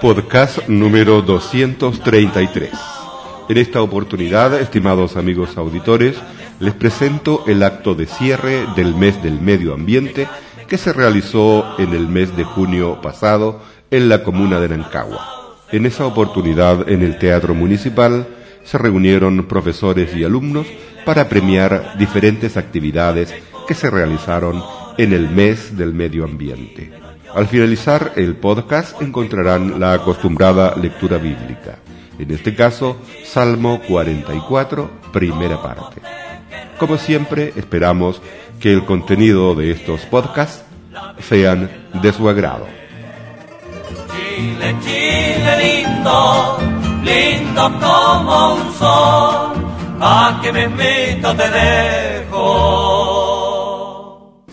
Podcast número 233. En esta oportunidad, estimados amigos auditores, les presento el acto de cierre del mes del medio ambiente que se realizó en el mes de junio pasado en la comuna de Nancagua. En esa oportunidad, en el Teatro Municipal, se reunieron profesores y alumnos para premiar diferentes actividades que se realizaron en el mes del medio ambiente. Al finalizar el podcast encontrarán la acostumbrada lectura bíblica, en este caso Salmo 44, primera parte. Como siempre, esperamos que el contenido de estos podcasts sean de su agrado. Chile, Chile lindo, lindo como un sol, a que me invito te dejo.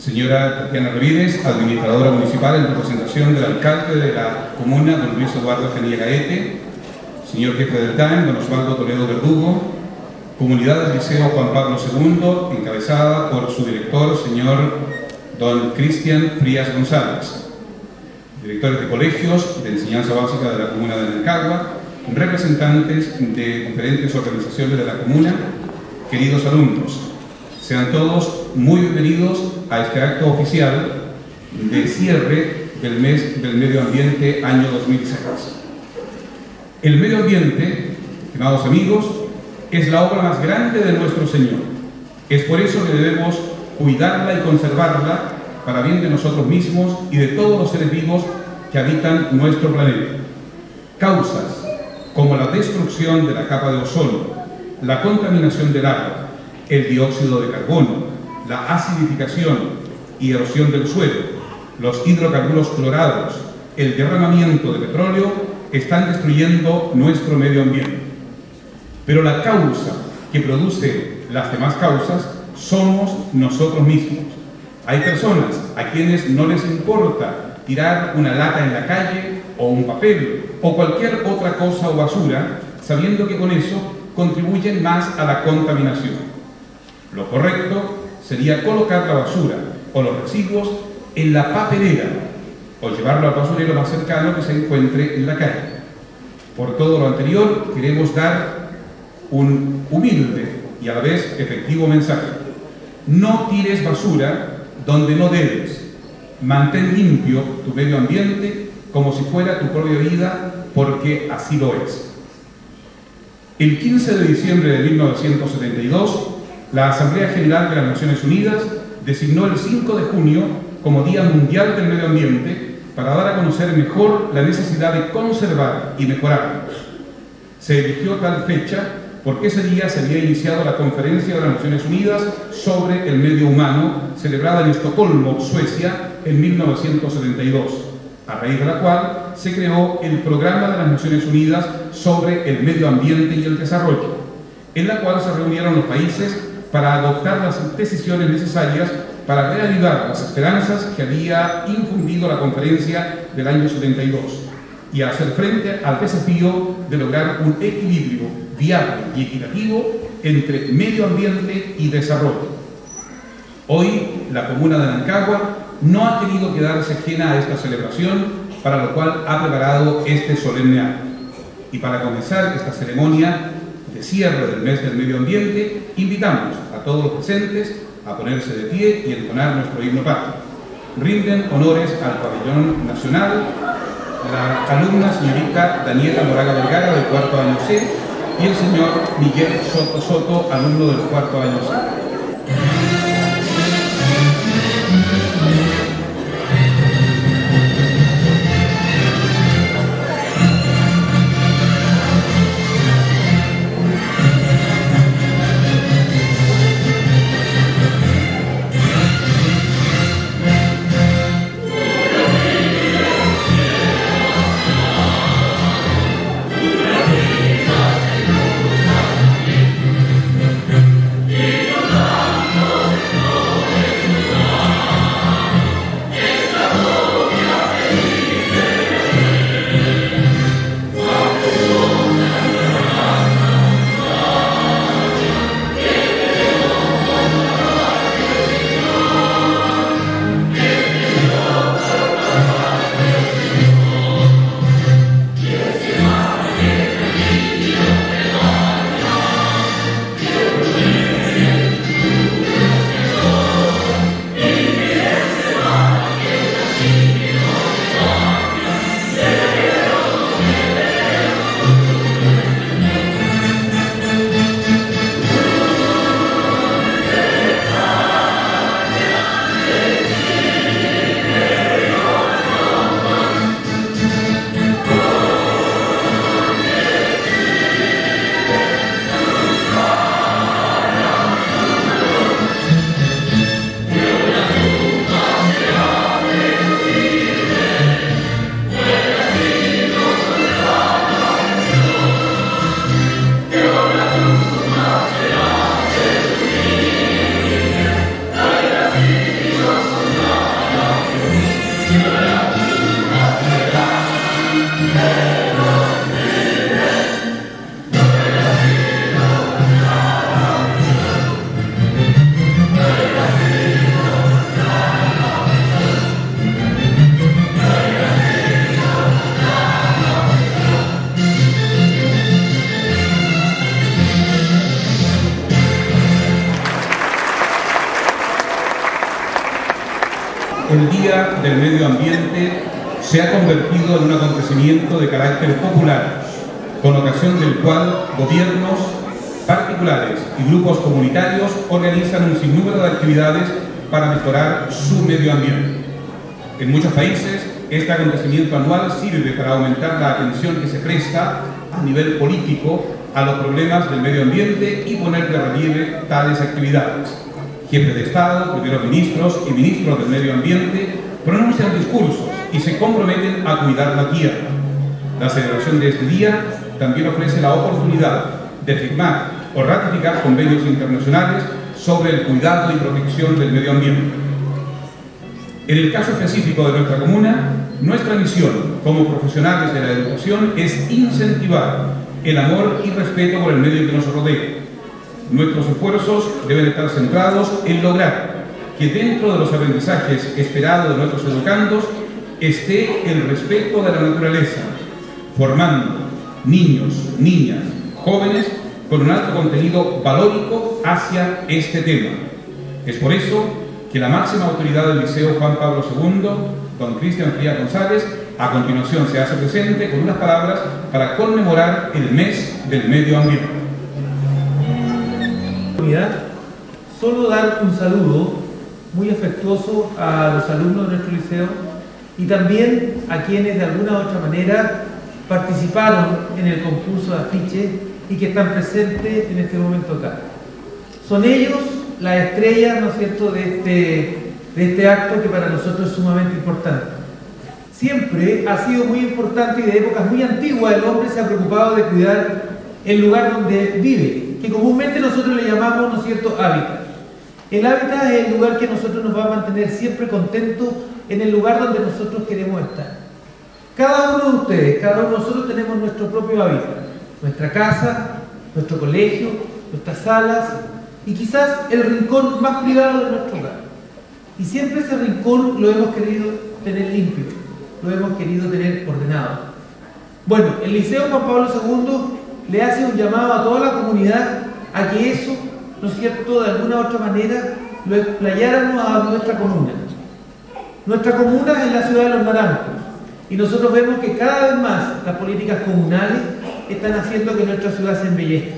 Señora Tatiana Revides, administradora municipal en representación del alcalde de la comuna, don Luis Eduardo Genia Gaete, señor jefe del TAN, don Osvaldo Toledo Verdugo, comunidad del Liceo Juan Pablo II, encabezada por su director, señor don Cristian Frías González, directores de colegios de enseñanza básica de la comuna de Nancagua, representantes de diferentes organizaciones de la comuna, queridos alumnos, sean todos muy bienvenidos a este acto oficial de cierre del mes del medio ambiente año 2006. El medio ambiente, estimados amigos, es la obra más grande de nuestro Señor. Es por eso que debemos cuidarla y conservarla para bien de nosotros mismos y de todos los seres vivos que habitan nuestro planeta. Causas como la destrucción de la capa de ozono, la contaminación del agua, el dióxido de carbono, la acidificación y erosión del suelo, los hidrocarburos clorados, el derramamiento de petróleo están destruyendo nuestro medio ambiente. Pero la causa que produce las demás causas somos nosotros mismos. Hay personas a quienes no les importa tirar una lata en la calle o un papel o cualquier otra cosa o basura, sabiendo que con eso contribuyen más a la contaminación. Lo correcto sería colocar la basura o los residuos en la papelera o llevarlo al basurero más cercano que se encuentre en la calle. Por todo lo anterior, queremos dar un humilde y a la vez efectivo mensaje. No tires basura donde no debes. Mantén limpio tu medio ambiente como si fuera tu propia vida, porque así lo es. El 15 de diciembre de 1972, la Asamblea General de las Naciones Unidas designó el 5 de junio como Día Mundial del Medio Ambiente para dar a conocer mejor la necesidad de conservar y mejorarlo. Se eligió tal fecha porque ese día se había iniciado la Conferencia de las Naciones Unidas sobre el Medio Humano, celebrada en Estocolmo, Suecia, en 1972, a raíz de la cual se creó el Programa de las Naciones Unidas sobre el Medio Ambiente y el Desarrollo, en la cual se reunieron los países para adoptar las decisiones necesarias para reavivar las esperanzas que había infundido la conferencia del año 72 y hacer frente al desafío de lograr un equilibrio viable y equitativo entre medio ambiente y desarrollo. Hoy la comuna de Nancagua no ha querido quedarse ajena a esta celebración, para lo cual ha preparado este solemne acto. Y para comenzar esta ceremonia de cierre del mes del medio ambiente, invitamos a todos los presentes a ponerse de pie y entonar nuestro himno patrio. Rinden honores al pabellón nacional la alumna señorita Daniela Moraga Vergara del cuarto año C y el señor Miguel Soto Soto, alumno del cuarto año C. Día del Medio Ambiente se ha convertido en un acontecimiento de carácter popular, con ocasión del cual gobiernos particulares y grupos comunitarios organizan un sinnúmero de actividades para mejorar su medio ambiente. En muchos países, este acontecimiento anual sirve para aumentar la atención que se presta a nivel político a los problemas del medio ambiente y poner de relieve tales actividades. Jefes de Estado, primeros ministros y ministros del medio ambiente pronuncian discursos y se comprometen a cuidar la tierra. La celebración de este día también ofrece la oportunidad de firmar o ratificar convenios internacionales sobre el cuidado y protección del medio ambiente. En el caso específico de nuestra comuna, nuestra misión como profesionales de la educación es incentivar el amor y respeto por el medio que nos rodea. Nuestros esfuerzos deben estar centrados en lograr que dentro de los aprendizajes esperados de nuestros educandos esté el respeto de la naturaleza, formando niños, niñas, jóvenes con un alto contenido valórico hacia este tema. Es por eso que la máxima autoridad del Liceo Juan Pablo II, don Cristian Frías González, a continuación se hace presente con unas palabras para conmemorar el mes del medio ambiente. Solo dar un saludo muy afectuoso a los alumnos de nuestro liceo y también a quienes de alguna u otra manera participaron en el concurso de afiche y que están presentes en este momento acá. Son ellos las estrellas, ¿no es cierto?, de este, de este acto que para nosotros es sumamente importante. Siempre ha sido muy importante y de épocas muy antiguas el hombre se ha preocupado de cuidar el lugar donde vive, que comúnmente nosotros le llamamos, ¿no es cierto?, hábitat. El hábitat es el lugar que nosotros nos va a mantener siempre contentos en el lugar donde nosotros queremos estar. Cada uno de ustedes, cada uno de nosotros tenemos nuestro propio hábitat, nuestra casa, nuestro colegio, nuestras salas y quizás el rincón más privado de nuestro hogar. Y siempre ese rincón lo hemos querido tener limpio, lo hemos querido tener ordenado. Bueno, el Liceo Juan Pablo II le hace un llamado a toda la comunidad a que eso, ¿no es cierto?, de alguna u otra manera lo explayáramos a nuestra comuna. Nuestra comuna es la ciudad de los Naranjos y nosotros vemos que cada vez más las políticas comunales están haciendo que nuestra ciudad se embellezca.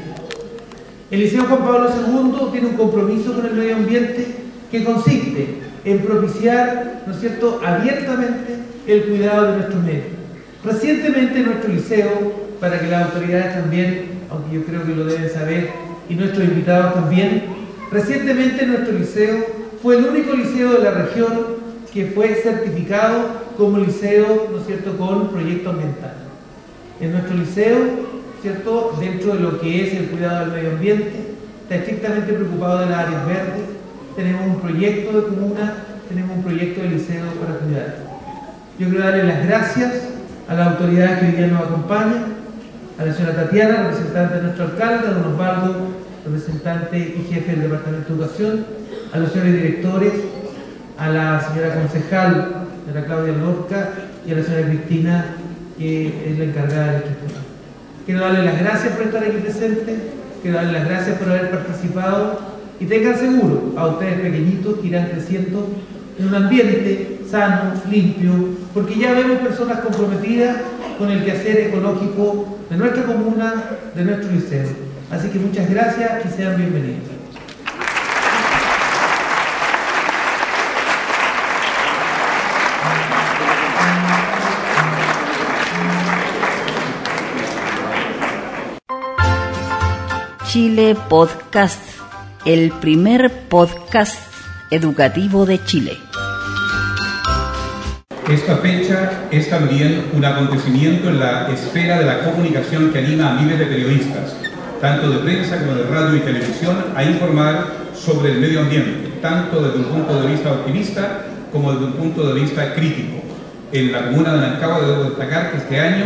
El Liceo Juan Pablo II tiene un compromiso con el medio ambiente que consiste en propiciar, ¿no es cierto?, abiertamente el cuidado de nuestro medio. Recientemente nuestro liceo, para que las autoridades también, aunque yo creo que lo deben saber, y nuestros invitados también, recientemente nuestro liceo fue el único liceo de la región que fue certificado como liceo, ¿no es cierto?, con proyecto ambiental. En nuestro liceo, ¿cierto?, dentro de lo que es el cuidado del medio ambiente, está estrictamente preocupado de las áreas verdes, tenemos un proyecto de comuna, tenemos un proyecto de liceo para cuidar. Yo quiero darle las gracias a la autoridad que hoy día nos acompaña, a la señora Tatiana, representante de nuestro alcalde, a don Osvaldo, representante y jefe del Departamento de Educación, a los señores directores, a la señora concejal a la Claudia Lorca y a la señora Cristina, que es la encargada de este tema. Quiero darle las gracias por estar aquí presentes, quiero darle las gracias por haber participado y tengan seguro a ustedes pequeñitos que irán creciendo en un ambiente sano, limpio, porque ya vemos personas comprometidas con el quehacer ecológico de nuestra comuna, de nuestro liceo. Así que muchas gracias y sean bienvenidos. Chile Podcast, el primer podcast educativo de Chile. Esta fecha es también un acontecimiento en la esfera de la comunicación que anima a miles de periodistas, tanto de prensa como de radio y televisión, a informar sobre el medio ambiente, tanto desde un punto de vista optimista como desde un punto de vista crítico. En la comuna de Nancagua debo destacar que este año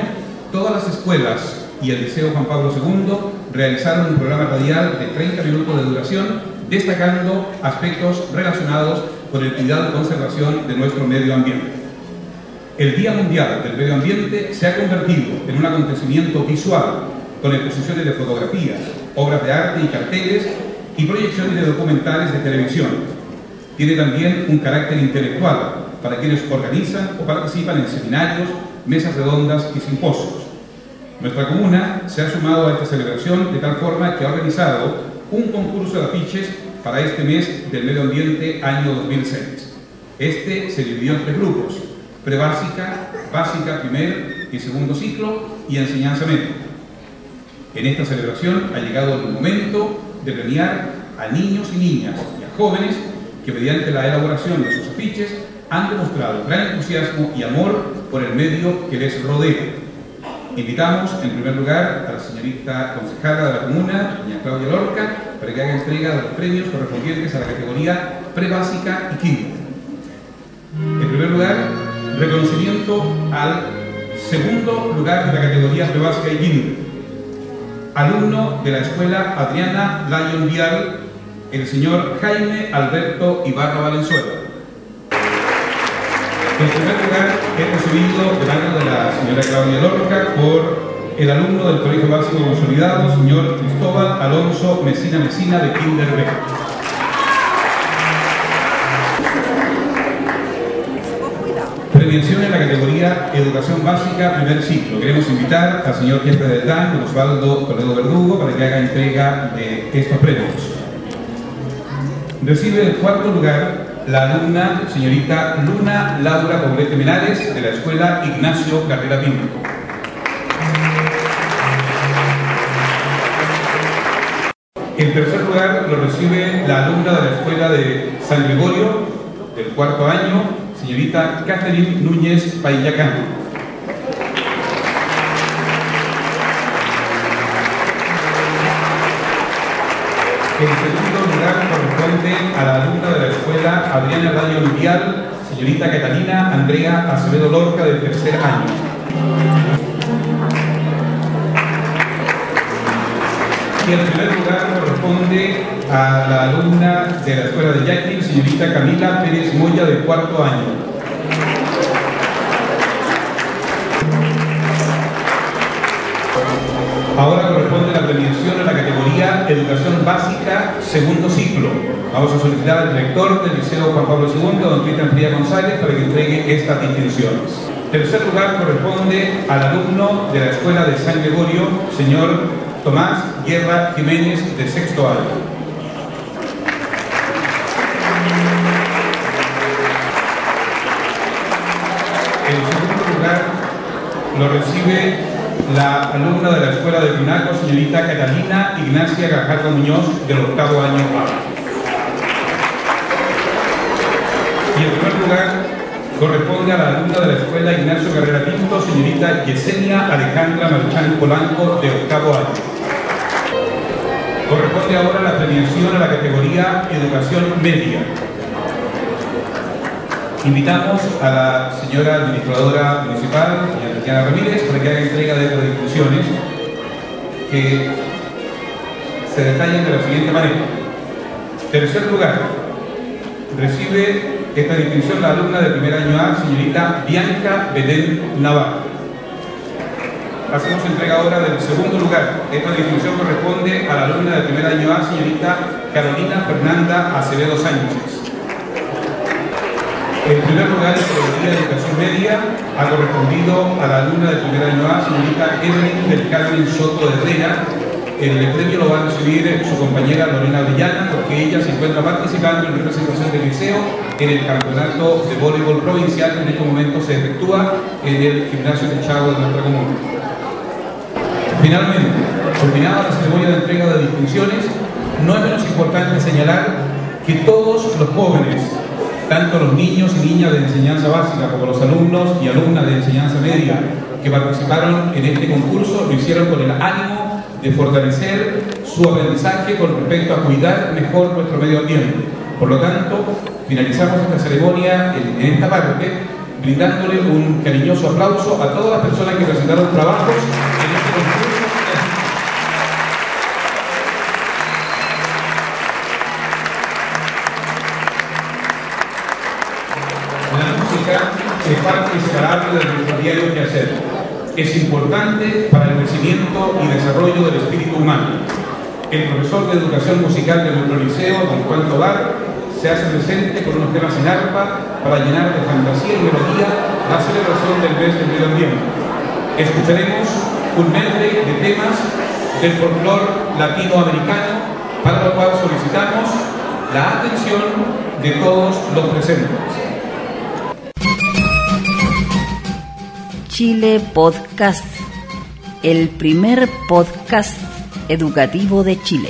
todas las escuelas y el Liceo Juan Pablo II realizaron un programa radial de 30 minutos de duración destacando aspectos relacionados con el cuidado y conservación de nuestro medio ambiente. El Día Mundial del Medio Ambiente se ha convertido en un acontecimiento visual con exposiciones de fotografías, obras de arte y carteles y proyecciones de documentales de televisión. Tiene también un carácter intelectual, para quienes organizan o participan en seminarios, mesas redondas y simposios. Nuestra comuna se ha sumado a esta celebración de tal forma que ha organizado un concurso de afiches para este mes del medio ambiente año 2006. Este se dividió en tres grupos, prebásica, básica, primer y segundo ciclo y enseñanza media. En esta celebración ha llegado el momento de premiar a niños y niñas y a jóvenes que mediante la elaboración de sus afiches han demostrado gran entusiasmo y amor por el medio que les rodea. Invitamos en primer lugar a la señorita concejala de la comuna, doña Claudia Lorca, para que haga entrega de los premios correspondientes a la categoría prebásica y quinta. En primer lugar, reconocimiento al segundo lugar de la categoría prebásica y quinta. Alumno de la escuela Adriana Lyon Vial, el señor Jaime Alberto Ibarra Valenzuela. En primer lugar, he recibido de mano de la señora Claudia Lorca por el alumno del Colegio Básico Consolidado, señor Cristóbal Alonso Mesina Mesina de Kinder. Premiación en la categoría Educación Básica Primer Ciclo. Queremos invitar al señor jefe del DAN, Osvaldo Toledo Verdugo, para que haga entrega de estos premios. Recibe el cuarto lugar la alumna señorita Luna Laura Poblete Menares de la Escuela Ignacio Carrera Pinto. En tercer lugar lo recibe la alumna de la Escuela de San Gregorio del cuarto año, señorita Catherine Núñez Paillacán. En segundo lugar corresponde a la alumna de la escuela Adriana Radio Mundial, señorita Catalina Andrea Acevedo Lorca del tercer año. Y en primer lugar corresponde a la alumna de la escuela de Yaquil, señorita Camila Pérez Moya del cuarto año. Ahora corresponde la premiación a la categoría Educación Básica Segundo Ciclo. Vamos a solicitar al director del Liceo Juan Pablo II, don Cristian Fría González, para que entregue estas distinciones. Tercer lugar corresponde al alumno de la Escuela de San Gregorio, señor Tomás Guerra Jiménez, de sexto año. En segundo lugar lo recibe la alumna de la Escuela de Pinaco, señorita Catalina Ignacia Gajardo Muñoz, del octavo año. Y en primer lugar, corresponde a la alumna de la Escuela Ignacio Carrera Pinto, señorita Yesenia Alejandra Marchán Polanco, de octavo año. Corresponde ahora la premiación a la categoría Educación Media. Invitamos a la señora administradora municipal, señora Tatiana Ramírez, para que haga entrega de estas discusiones que se detallan de la siguiente manera. Tercer lugar, recibe esta distinción la alumna del primer año A, señorita Bianca Belén Navarro. Hacemos entrega ahora del segundo lugar. Esta distinción corresponde a la alumna del primer año A, señorita Carolina Fernanda Acevedo Sánchez. En primer lugar, la Secretaría de Educación Media ha correspondido a la alumna del primer año A, señorita Evelyn del Carmen Soto de Herrera. El premio lo va a recibir su compañera Lorena Villana porque ella se encuentra participando en representación del liceo en el campeonato de voleibol provincial que en este momento se efectúa en el gimnasio techado de nuestra comuna. Finalmente, terminada la ceremonia de entrega de distinciones, no es menos importante señalar que todos los jóvenes tanto los niños y niñas de enseñanza básica como los alumnos y alumnas de enseñanza media que participaron en este concurso lo hicieron con el ánimo de fortalecer su aprendizaje con respecto a cuidar mejor nuestro medio ambiente. Por lo tanto, finalizamos esta ceremonia en, esta parte brindándole un cariñoso aplauso a todas las personas que presentaron trabajos en este concurso. De nuestro diario que hacer. Es importante para el crecimiento y desarrollo del espíritu humano. El profesor de educación musical de nuestro liceo, don Juan Tobar, se hace presente con unos temas en arpa para llenar de fantasía y melodía la celebración del mes del medio ambiente. Escucharemos un medley de temas del folclore latinoamericano para lo cual solicitamos la atención de todos los presentes. Chile Podcast, el primer podcast educativo de Chile.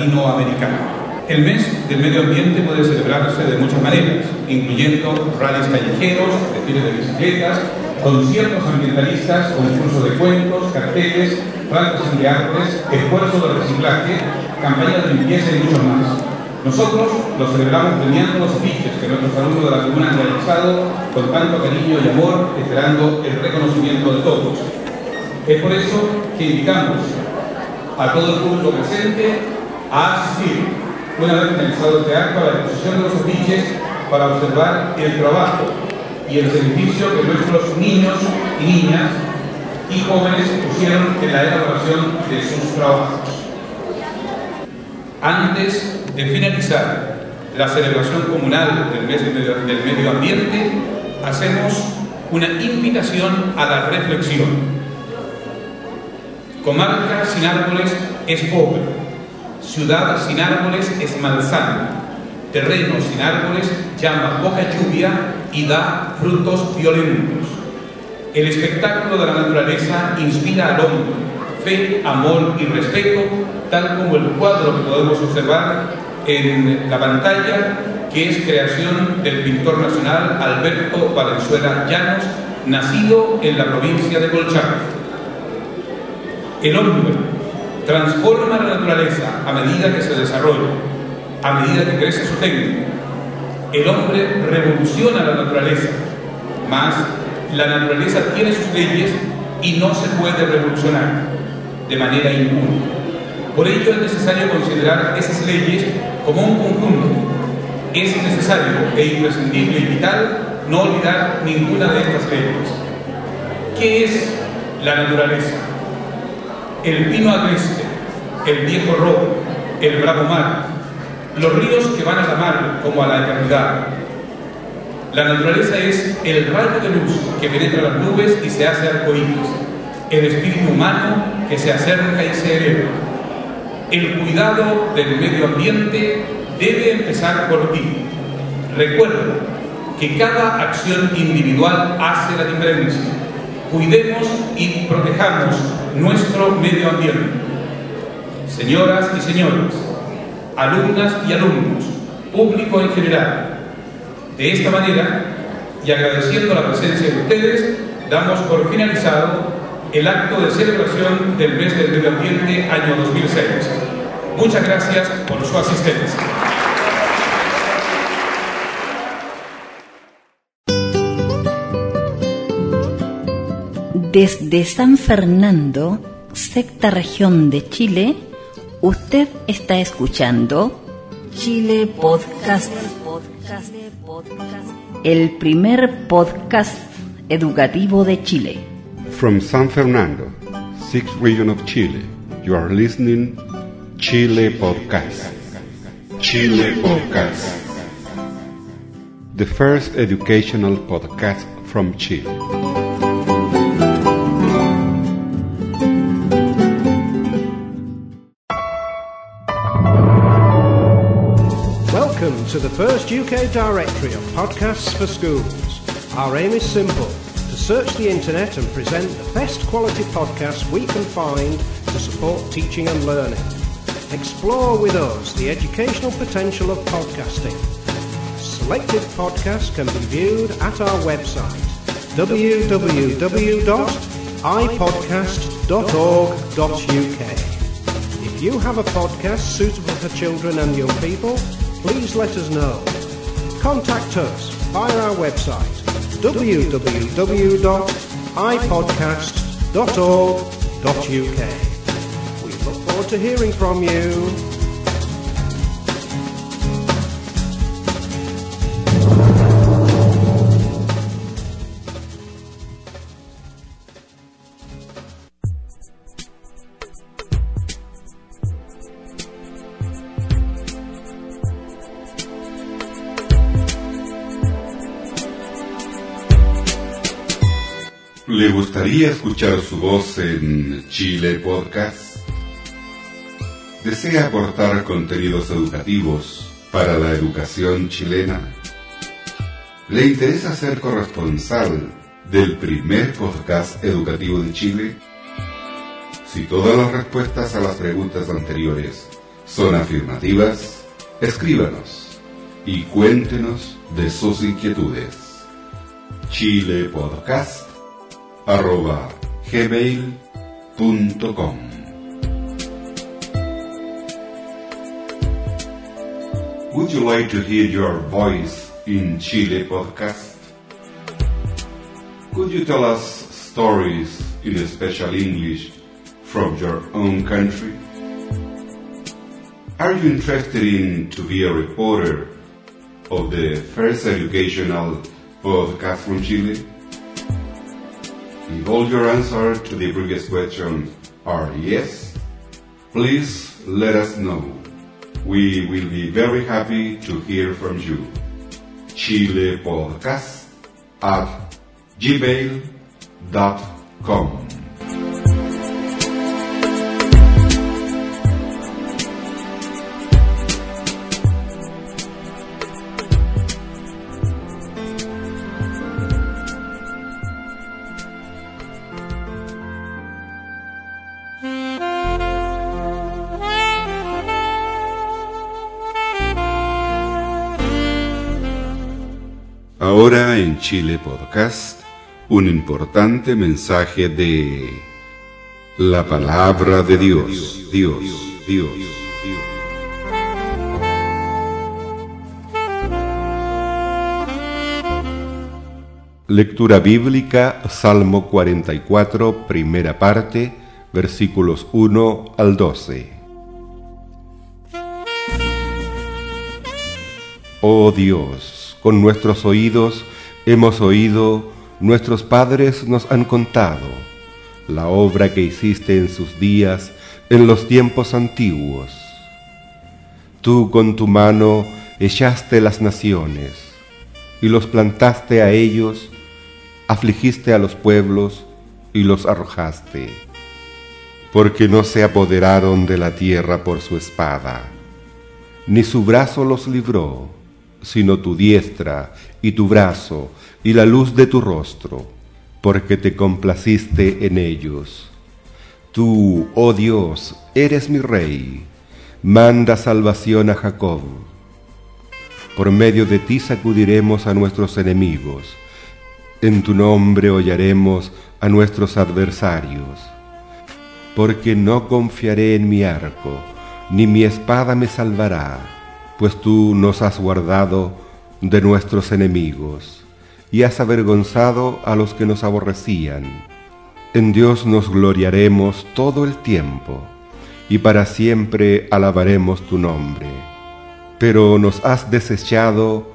Folclore latinoamericano. El mes del medio ambiente puede celebrarse de muchas maneras, incluyendo rallies callejeros, desfiles de bicicletas, conciertos ambientalistas, concursos de cuentos, carteles, plantas de artes, esfuerzo de reciclaje, campañas de limpieza y mucho más. Nosotros lo celebramos premiando los afiches que nuestros alumnos de la comuna han realizado con tanto cariño y amor, esperando el reconocimiento de todos. Es por eso que invitamos a todo el público presente a asistir, una vez finalizado este acto, a la exposición de los afiches para observar el trabajo y el servicio que nuestros niños y niñas y jóvenes pusieron en la elaboración de sus trabajos. Antes de finalizar la celebración comunal del mes del medio ambiente, hacemos una invitación a la reflexión. Comarca sin árboles es pobre, ciudad sin árboles es malsana, terreno sin árboles llama poca lluvia y da frutos violentos. El espectáculo de la naturaleza inspira al hombre fe, amor y respeto, tal como el cuadro que podemos observar en la pantalla, que es creación del pintor nacional Alberto Valenzuela Llanos, nacido en la provincia de Colchán. El hombre transforma la naturaleza a medida que se desarrolla, a medida que crece su técnica. El hombre revoluciona la naturaleza, mas la naturaleza tiene sus leyes y no se puede revolucionar de manera impune. Por ello es necesario considerar esas leyes como un conjunto. Es necesario e imprescindible y vital no olvidar ninguna de estas leyes. ¿Qué es la naturaleza? El pino agreste, el viejo robo, el bravo mar, los ríos que van a la mar como a la eternidad. La naturaleza es el rayo de luz que penetra las nubes y se hace arcoíris, el espíritu humano que se acerca y se eleva. El cuidado del medio ambiente debe empezar por ti. Recuerda que cada acción individual hace la diferencia. Cuidemos y protejamos nuestro medio ambiente. Señoras y señores, alumnas y alumnos, público en general, de esta manera, y agradeciendo la presencia de ustedes, damos por finalizado el acto de celebración del mes del medio ambiente año 2006. Muchas gracias por su asistencia. Desde San Fernando, sexta región de Chile, usted está escuchando Chile Podcast, el primer podcast educativo de Chile. From San Fernando, sixth region of Chile, you are listening Chile Podcast. Chile Podcast. The first educational podcast from Chile. To the first UK directory of podcasts for schools. Our aim is simple to search the internet and present the best quality podcasts we can find to support teaching and learning. Explore with us the educational potential of podcasting. Selected podcasts can be viewed at our website www.ipodcast.org.uk. If you have a podcast suitable for children and young people, please let us know. Contact us via our website www.ipodcast.org.uk. We look forward to hearing from you. Gustaría escuchar su voz en Chile Podcast? ¿Desea aportar contenidos educativos para la educación chilena? ¿Le interesa ser corresponsal del primer podcast educativo de Chile? Si todas las respuestas a las preguntas anteriores son afirmativas, escríbanos y cuéntenos de sus inquietudes. Chile Podcast arroba gmail.com Would you like to hear your voice in Chile podcast? Could you tell us stories in a special English from your own country? Are you interested in to be a reporter of the first educational podcast from Chile? If all your answers to the previous question are yes, please let us know. We will be very happy to hear from you. Chile Podcast at gmail.com. Ahora en Chile Podcast, un importante mensaje de la palabra de Dios, Dios, Dios. Lectura bíblica, Salmo 44, primera parte, versículos 1 al 12. Oh Dios, con nuestros oídos hemos oído, nuestros padres nos han contado, la obra que hiciste en sus días, en los tiempos antiguos. Tú con tu mano echaste las naciones y los plantaste a ellos, afligiste a los pueblos y los arrojaste, porque no se apoderaron de la tierra por su espada, ni su brazo los libró, sino tu diestra y tu brazo y la luz de tu rostro, porque te complaciste en ellos. Tú, oh Dios, eres mi rey, manda salvación a Jacob. Por medio de ti sacudiremos a nuestros enemigos, en tu nombre hollaremos a nuestros adversarios. Porque no confiaré en mi arco, ni mi espada me salvará, pues tú nos has guardado de nuestros enemigos y has avergonzado a los que nos aborrecían. En Dios nos gloriaremos todo el tiempo y para siempre alabaremos tu nombre. Pero nos has desechado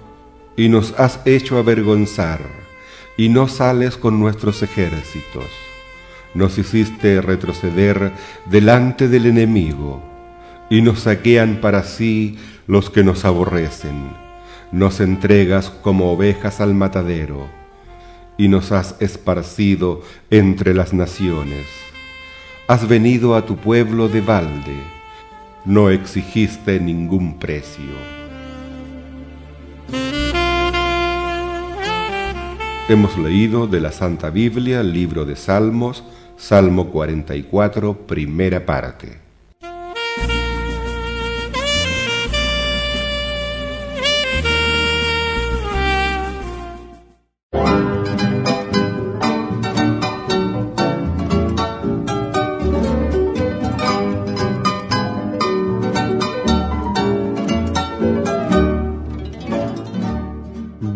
y nos has hecho avergonzar y no sales con nuestros ejércitos. Nos hiciste retroceder delante del enemigo y nos saquean para sí los que nos aborrecen. Nos entregas como ovejas al matadero y nos has esparcido entre las naciones. Has venido a tu pueblo de balde, no exigiste ningún precio. Hemos leído de la Santa Biblia, libro de Salmos, Salmo 44, primera parte.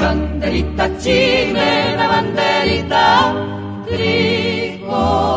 banderita chilena, banderita tricolor.